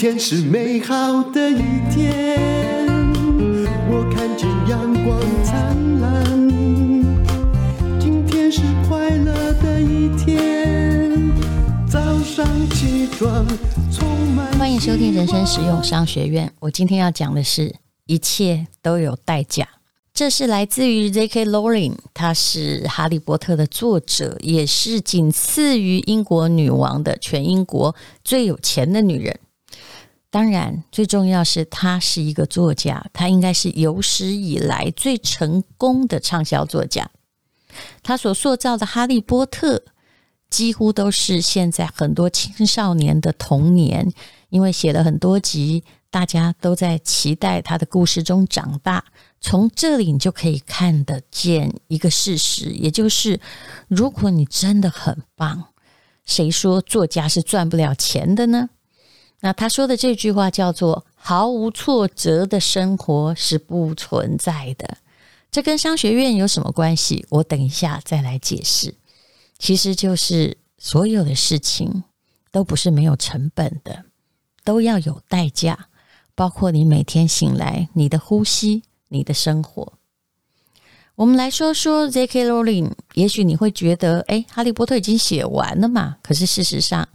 天是美好的一天，我看见阳光灿烂。今天是快乐的一天，早上起床充满。欢迎收听人生实用商学院。我今天要讲的是，一切都有代价。这是来自于 J.K. Rowling，她是《哈利波特》的作者，也是仅次于英国女王的全英国最有钱的女人。当然，最重要是他是一个作家，他应该是有史以来最成功的畅销作家。他所塑造的哈利波特，几乎都是现在很多青少年的童年，因为写了很多集，大家都在期待他的故事中长大。从这里你就可以看得见一个事实，也就是，如果你真的很棒，谁说作家是赚不了钱的呢？那他说的这句话叫做“毫无挫折的生活是不存在的”，这跟商学院有什么关系？我等一下再来解释。其实就是所有的事情都不是没有成本的，都要有代价，包括你每天醒来，你的呼吸。你的生活，我们来说说 J.K. Rowling。也许你会觉得，哎，哈利波特已经写完了嘛？可是事实上，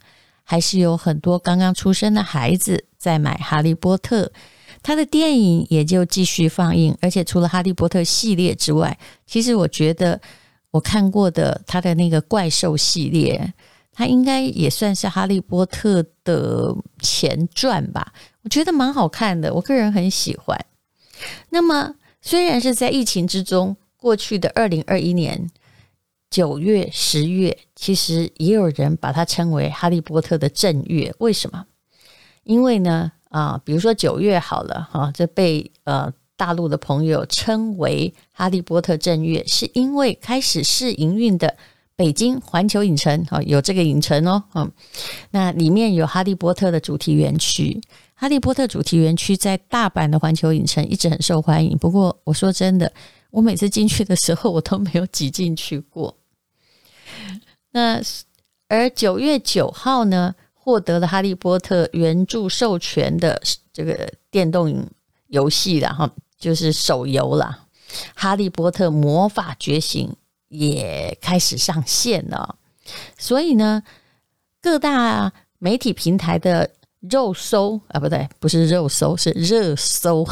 还是有很多刚刚出生的孩子在买哈利波特，他的电影也就继续放映。而且除了哈利波特系列之外，其实我觉得我看过的他的那个怪兽系列，他应该也算是哈利波特的前传吧？我觉得蛮好看的，我个人很喜欢。那么，虽然是在疫情之中过去的二零二一年九月、十月，其实也有人把它称为《哈利波特》的正月。为什么？因为呢，啊，比如说九月好了，哈，这被呃大陆的朋友称为《哈利波特》正月，是因为开始试营运的北京环球影城，哈，有这个影城哦，嗯，那里面有《哈利波特》的主题园区。哈利波特主题园区在大阪的环球影城一直很受欢迎。不过，我说真的，我每次进去的时候，我都没有挤进去过。那而九月九号呢，获得了哈利波特原著授权的这个电动游戏了哈，就是手游了，《哈利波特魔法觉醒》也开始上线了。所以呢，各大媒体平台的。肉搜啊，不对，不是肉搜，是热搜，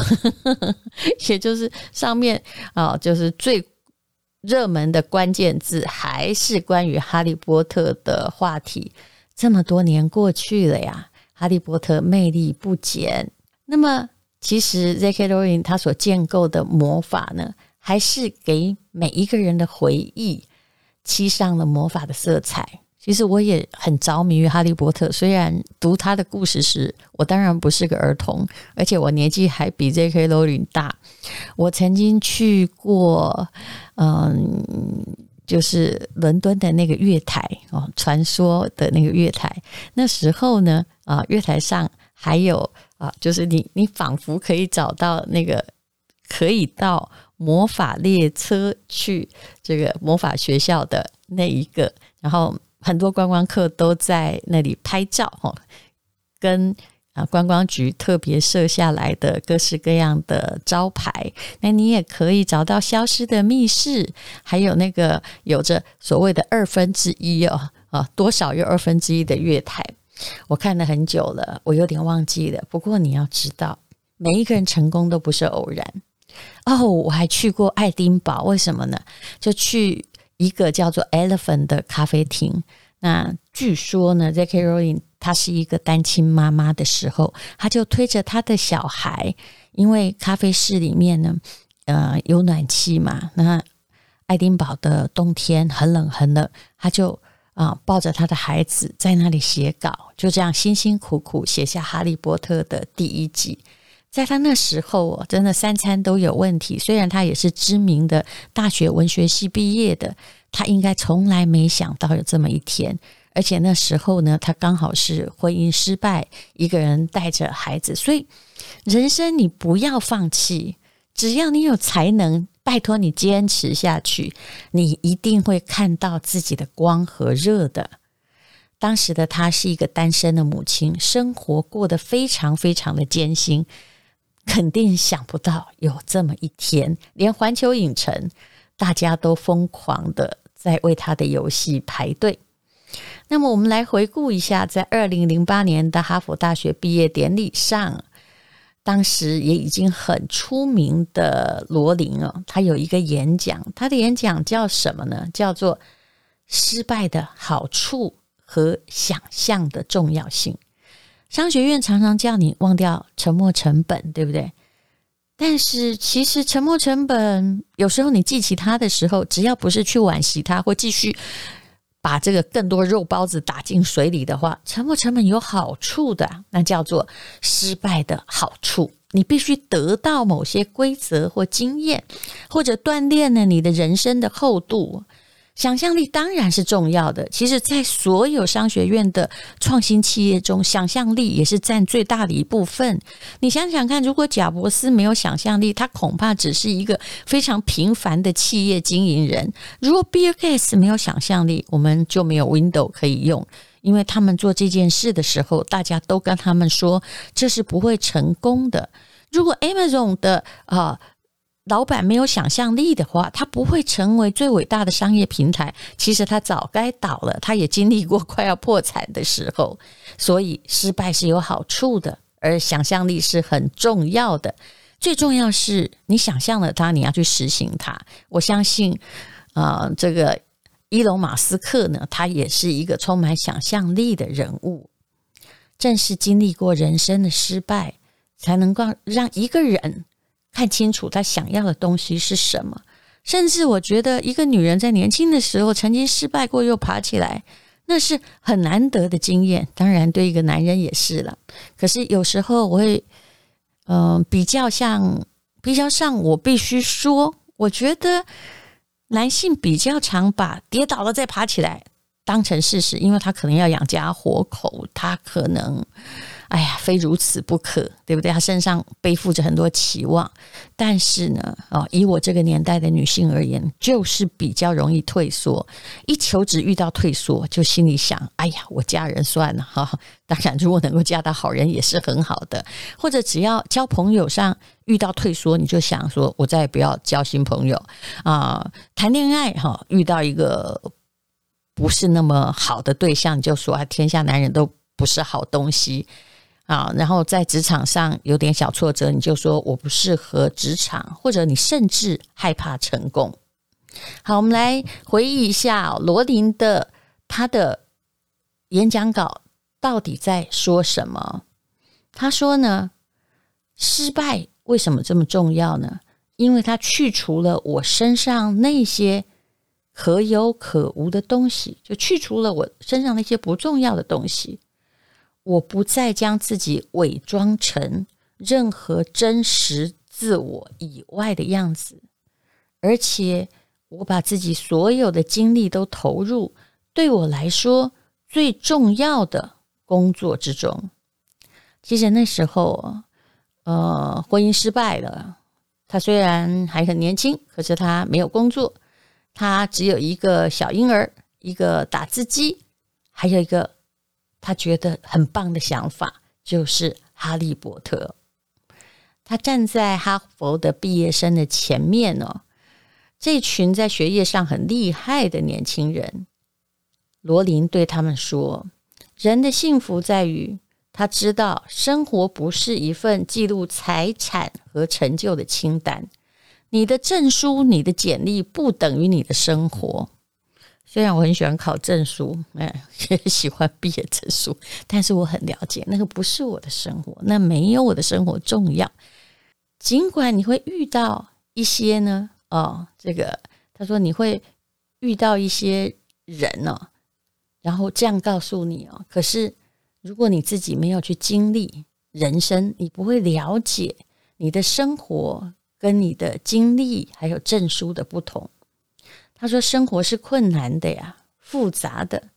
也就是上面啊，就是最热门的关键字还是关于哈利波特的话题。这么多年过去了呀，哈利波特魅力不减。那么，其实 J.K. Rowling 他所建构的魔法呢，还是给每一个人的回忆漆上了魔法的色彩。其实我也很着迷于哈利波特，虽然读他的故事时，我当然不是个儿童，而且我年纪还比 J.K. 罗琳大。我曾经去过，嗯，就是伦敦的那个月台哦，传说的那个月台。那时候呢，啊，月台上还有啊，就是你你仿佛可以找到那个可以到魔法列车去这个魔法学校的那一个，然后。很多观光客都在那里拍照，哈，跟啊观光局特别设下来的各式各样的招牌。那你也可以找到消失的密室，还有那个有着所谓的二分之一哦，啊，多少又二分之一的月台。我看了很久了，我有点忘记了。不过你要知道，每一个人成功都不是偶然。哦，我还去过爱丁堡，为什么呢？就去。一个叫做 Elephant 的咖啡厅。那据说呢，J.K. Rowling 她是一个单亲妈妈的时候，她就推着她的小孩，因为咖啡室里面呢，呃，有暖气嘛。那爱丁堡的冬天很冷很冷，她就啊、抱着她的孩子在那里写稿，就这样辛辛苦苦写下《哈利波特》的第一集。在他那时候哦，真的三餐都有问题。虽然他也是知名的大学文学系毕业的，他应该从来没想到有这么一天。而且那时候呢，他刚好是婚姻失败，一个人带着孩子。所以，人生你不要放弃，只要你有才能，拜托你坚持下去，你一定会看到自己的光和热的。当时的他是一个单身的母亲，生活过得非常非常的艰辛，肯定想不到有这么一天，连环球影城大家都疯狂的在为他的游戏排队。那么，我们来回顾一下，在二零零八年的哈佛大学毕业典礼上。当时也已经很出名的罗琳哦，他有一个演讲，他的演讲叫什么呢？叫做“失败的好处和想象的重要性”。商学院常常叫你忘掉沉没成本，对不对？但是其实沉没成本有时候你记起它的时候，只要不是去惋惜它或继续。把这个更多肉包子打进水里的话，沉没成本有好处的，那叫做失败的好处。你必须得到某些规则或经验，或者锻炼了你的人生的厚度。想象力当然是重要的。其实，在所有商学院的创新企业中，想象力也是占最大的一部分。你想想看，如果贾伯斯没有想象力，他恐怕只是一个非常平凡的企业经营人。如果比尔盖茨没有想象力，我们就没有 Window 可以用，因为他们做这件事的时候，大家都跟他们说这是不会成功的。如果 Amazon 的啊。老板没有想象力的话，他不会成为最伟大的商业平台。其实他早该倒了，他也经历过快要破产的时候。所以失败是有好处的，而想象力是很重要的。最重要是你想象了它，你要去实行它。我相信，啊、这个伊隆马斯克呢，他也是一个充满想象力的人物。正是经历过人生的失败，才能够让一个人。看清楚他想要的东西是什么，甚至我觉得一个女人在年轻的时候曾经失败过又爬起来，那是很难得的经验。当然，对一个男人也是了。可是有时候我会，嗯、比较像比较上，我必须说，我觉得男性比较常把跌倒了再爬起来当成事实，因为他可能要养家活口，他可能。哎呀，非如此不可，对不对？他身上背负着很多期望，但是呢，哦，以我这个年代的女性而言，就是比较容易退缩。一求职遇到退缩，就心里想：哎呀，我嫁人算了哈。当然，如果能够嫁到好人，也是很好的。或者只要交朋友上遇到退缩，你就想说：我再也不要交新朋友啊。谈恋爱哈，遇到一个不是那么好的对象，就说：天下男人都不是好东西。啊，然后在职场上有点小挫折，你就说我不适合职场，或者你甚至害怕成功。好，我们来回忆一下罗琳的他的演讲稿到底在说什么？他说呢，失败为什么这么重要呢？因为它去除了我身上那些可有可无的东西，就去除了我身上那些不重要的东西。我不再将自己伪装成任何真实自我以外的样子，而且我把自己所有的精力都投入对我来说最重要的工作之中。其实那时候，呃，婚姻失败了。他虽然还很年轻，可是他没有工作，他只有一个小婴儿，一个打字机，还有一个。他觉得很棒的想法就是哈利波特。他站在哈佛的毕业生的前面哦，这群在学业上很厉害的年轻人，罗琳对他们说：“人的幸福在于他知道生活不是一份记录财产和成就的清单，你的证书、你的简历不等于你的生活。”虽然我很喜欢考证书，哎，也喜欢毕业证书，但是我很了解，那个不是我的生活，那没有我的生活重要。尽管你会遇到一些呢，哦，这个他说你会遇到一些人哦，然后这样告诉你哦，可是如果你自己没有去经历人生，你不会了解你的生活跟你的经历还有证书的不同。他说：“生活是困难的呀，复杂的，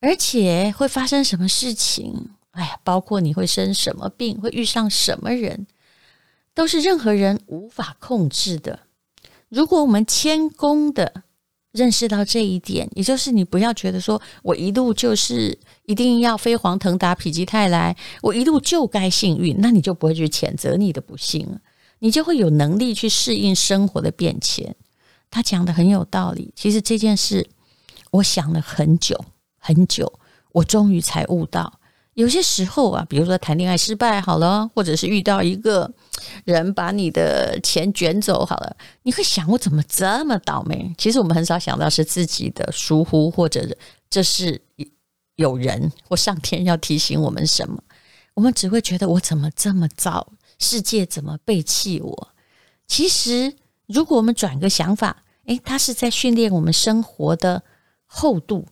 而且会发生什么事情？哎呀，包括你会生什么病，会遇上什么人，都是任何人无法控制的。如果我们谦恭的认识到这一点，也就是你不要觉得说我一路就是一定要飞黄腾达、否极泰来，我一路就该幸运，那你就不会去谴责你的不幸了，你就会有能力去适应生活的变迁。他讲的很有道理，其实这件事我想了很久很久，我终于才悟到。有些时候啊，比如说谈恋爱失败好了，或者是遇到一个人把你的钱卷走好了，你会想我怎么这么倒霉？其实我们很少想到是自己的疏忽，或者这是有人或上天要提醒我们什么。我们只会觉得我怎么这么糟，世界怎么背弃我？其实如果我们转个想法，诶，他是在训练我们生活的厚度，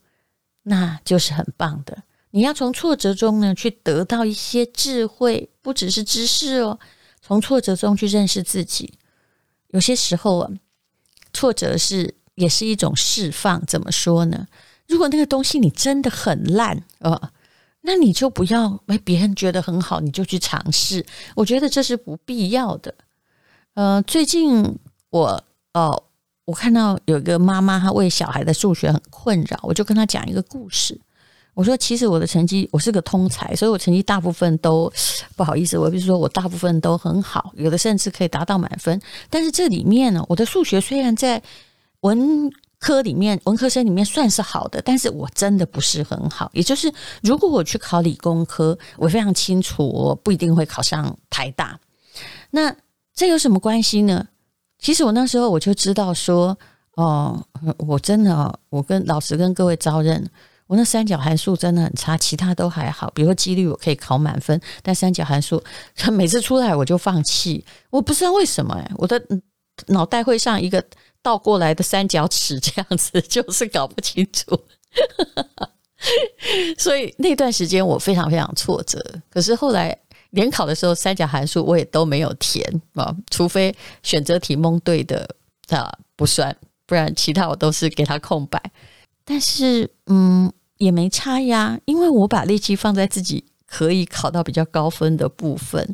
那就是很棒的。你要从挫折中呢，去得到一些智慧，不只是知识哦。从挫折中去认识自己，有些时候啊，挫折是也是一种释放。怎么说呢？如果那个东西你真的很烂啊、那你就不要哎，别人觉得很好，你就去尝试。我觉得这是不必要的。呃，最近我哦，我看到有一个妈妈，她为小孩的数学很困扰，我就跟她讲一个故事。我说，其实我的成绩，我是个通才，所以我成绩大部分都不好意思。我比如说，我大部分都很好，有的甚至可以达到满分。但是这里面呢，我的数学虽然在文科里面，文科生里面算是好的，但是我真的不是很好。也就是，如果我去考理工科，我非常清楚，我不一定会考上台大。那这有什么关系呢？其实我那时候我就知道说，哦，我真的，我跟老实跟各位招认。我那三角函数真的很差，其他都还好。比如说几率我可以考满分，但三角函数 每次出来我就放弃。我不知道为什么哎，我的脑袋会像一个倒过来的三角尺这样子，就是搞不清楚。所以那段时间我非常非常挫折。可是后来联考的时候，三角函数我也都没有填啊，除非选择题蒙对的啊不算，不然其他我都是给他空白。但是嗯。也没差呀，因为我把力气放在自己可以考到比较高分的部分。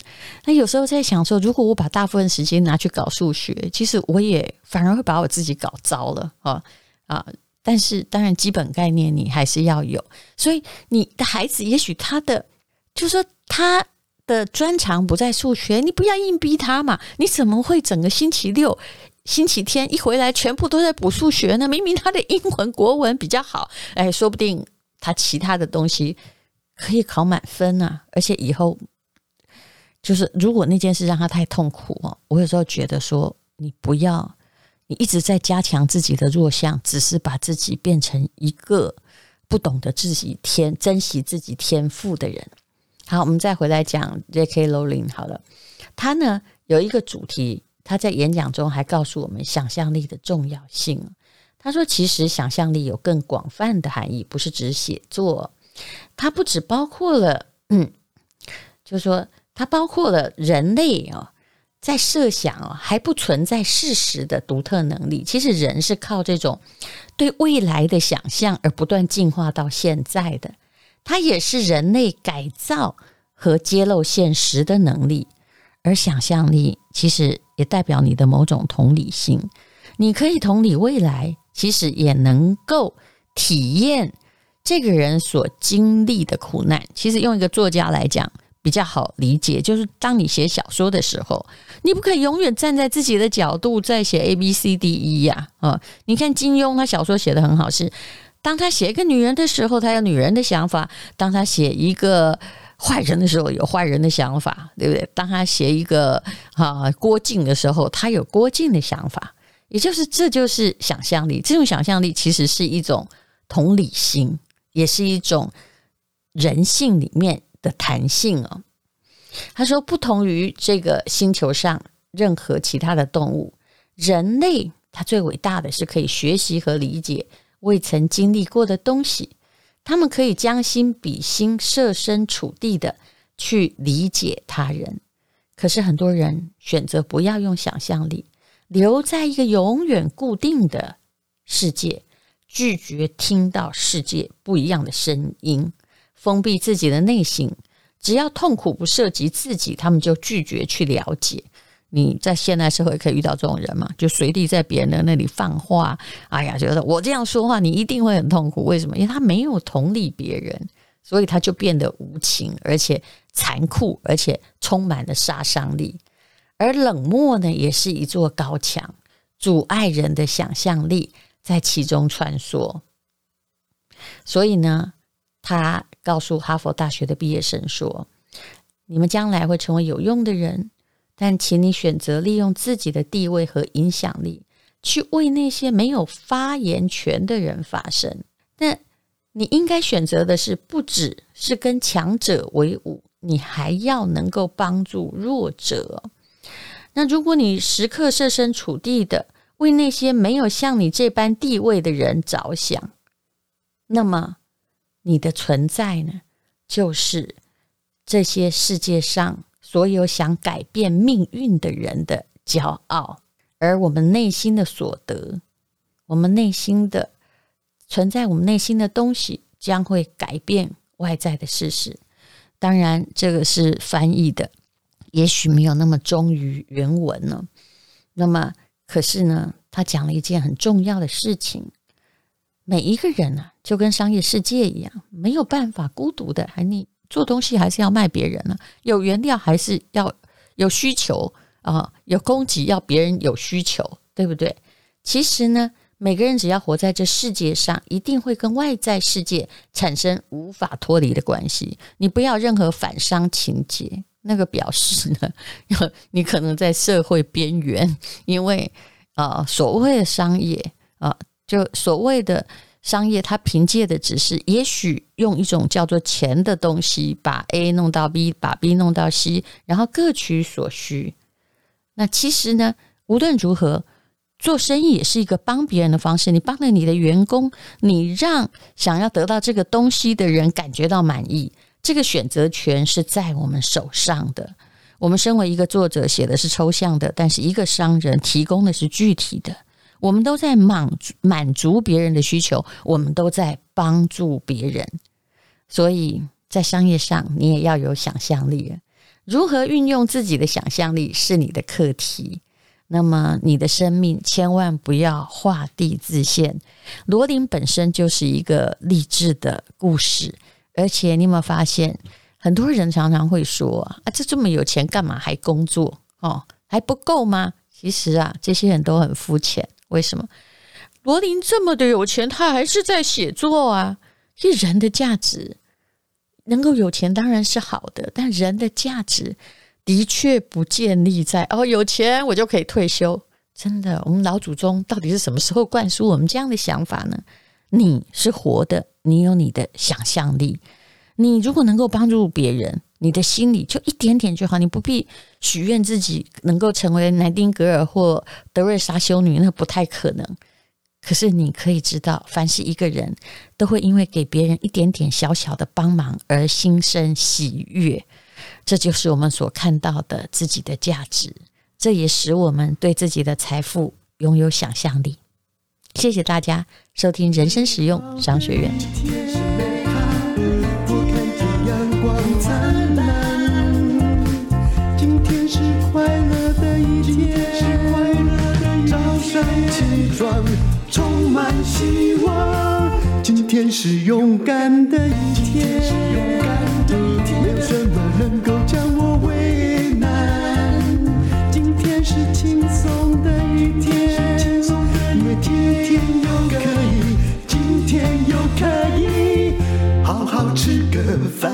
那有时候在想说，如果我把大部分时间拿去搞数学，其实我也反而会把我自己搞糟了啊啊！但是当然，基本概念你还是要有。所以你的孩子也许他的，就是说他的专长不在数学，你不要硬逼他嘛。你怎么会整个星期六？星期天一回来，全部都在补数学呢。明明他的英文、国文比较好，哎，说不定。他其他的东西可以考满分啊，而且以后就是如果那件事让他太痛苦哦，我有时候觉得说，你不要，你一直在加强自己的弱项，只是把自己变成一个不懂得自己天珍惜自己天赋的人。好，我们再回来讲 J.K. Rowling 好了，他呢有一个主题，他在演讲中还告诉我们想象力的重要性。他说：“其实想象力有更广泛的含义，不是指写作。它不只包括了，嗯，就说它包括了人类哦，在设想哦还不存在事实的独特能力。其实人是靠这种对未来的想象而不断进化到现在的。它也是人类改造和揭露现实的能力。而想象力其实也代表你的某种同理心，你可以同理未来。”其实也能够体验这个人所经历的苦难。其实用一个作家来讲比较好理解，就是当你写小说的时候，你不可以永远站在自己的角度在写 A B C D E 呀啊！你看金庸，他小说写得很好，是当他写一个女人的时候，他有女人的想法；当他写一个坏人的时候，有坏人的想法，对不对？当他写一个啊郭靖的时候，他有郭靖的想法。也就是，这就是想象力。这种想象力其实是一种同理心，也是一种人性里面的弹性哦。他说，不同于这个星球上任何其他的动物，人类他最伟大的是可以学习和理解未曾经历过的东西。他们可以将心比心，设身处地的去理解他人。可是很多人选择不要用想象力。留在一个永远固定的世界，拒绝听到世界不一样的声音，封闭自己的内心。只要痛苦不涉及自己，他们就拒绝去了解。你在现代社会可以遇到这种人嘛？就随地在别人的那里放话，哎呀，觉得我这样说话，你一定会很痛苦。为什么？因为他没有同理别人，所以他就变得无情，而且残酷，而且充满了杀伤力。而冷漠呢，也是一座高墙，阻碍人的想象力在其中穿梭。所以呢，他告诉哈佛大学的毕业生说：“你们将来会成为有用的人，但请你选择利用自己的地位和影响力，去为那些没有发言权的人发声。那你应该选择的是，不只是跟强者为伍，你还要能够帮助弱者。”那如果你时刻设身处地的为那些没有像你这般地位的人着想，那么你的存在呢，就是这些世界上所有想改变命运的人的骄傲。而我们内心的所得，我们内心的存在，我们内心的东西，将会改变外在的事实。当然，这个是翻译的。也许没有那么忠于原文呢。那么，可是呢，他讲了一件很重要的事情：每一个人呢、啊，就跟商业世界一样，没有办法孤独的。还你做东西还是要卖别人呢、有原料还是要有需求啊，有供给要别人有需求，对不对？其实呢，每个人只要活在这世界上，一定会跟外在世界产生无法脱离的关系。你不要任何反商情节。那个表示呢，你可能在社会边缘，因为啊、所谓的商业啊、就所谓的商业，它凭借的只是也许用一种叫做钱的东西，把 A 弄到 B，把 B 弄到 C，然后各取所需。那其实呢，无论如何，做生意也是一个帮别人的方式。你帮了你的员工，你让想要得到这个东西的人感觉到满意。这个选择权是在我们手上的。我们身为一个作者，写的是抽象的，但是一个商人提供的是具体的。我们都在满足满足别人的需求，我们都在帮助别人。所以在商业上，你也要有想象力。如何运用自己的想象力是你的课题。那么，你的生命千万不要画地自限。罗琳本身就是一个励志的故事。而且你有没有发现，很多人常常会说啊，这这么有钱，干嘛还工作？哦，还不够吗？其实啊，这些人都很肤浅。为什么？罗琳这么的有钱，他还是在写作啊。其实人的价值，能够有钱当然是好的，但人的价值的确不建立在哦，有钱我就可以退休。真的，我们老祖宗到底是什么时候灌输我们这样的想法呢？你是活的。你有你的想象力，你如果能够帮助别人，你的心里就一点点就好。你不必许愿自己能够成为南丁格尔或德瑞莎修女，那不太可能。可是你可以知道，凡是一个人都会因为给别人一点点小小的帮忙而心生喜悦，这就是我们所看到的自己的价值。这也使我们对自己的财富拥有想象力。谢谢大家收听人生实用商学院。今天是美好我看见阳光灿烂，今天是快乐的一天，早上起床充满希望，今天是勇敢的一天，没有什么能够今天又可以，今天又可以好好吃个饭。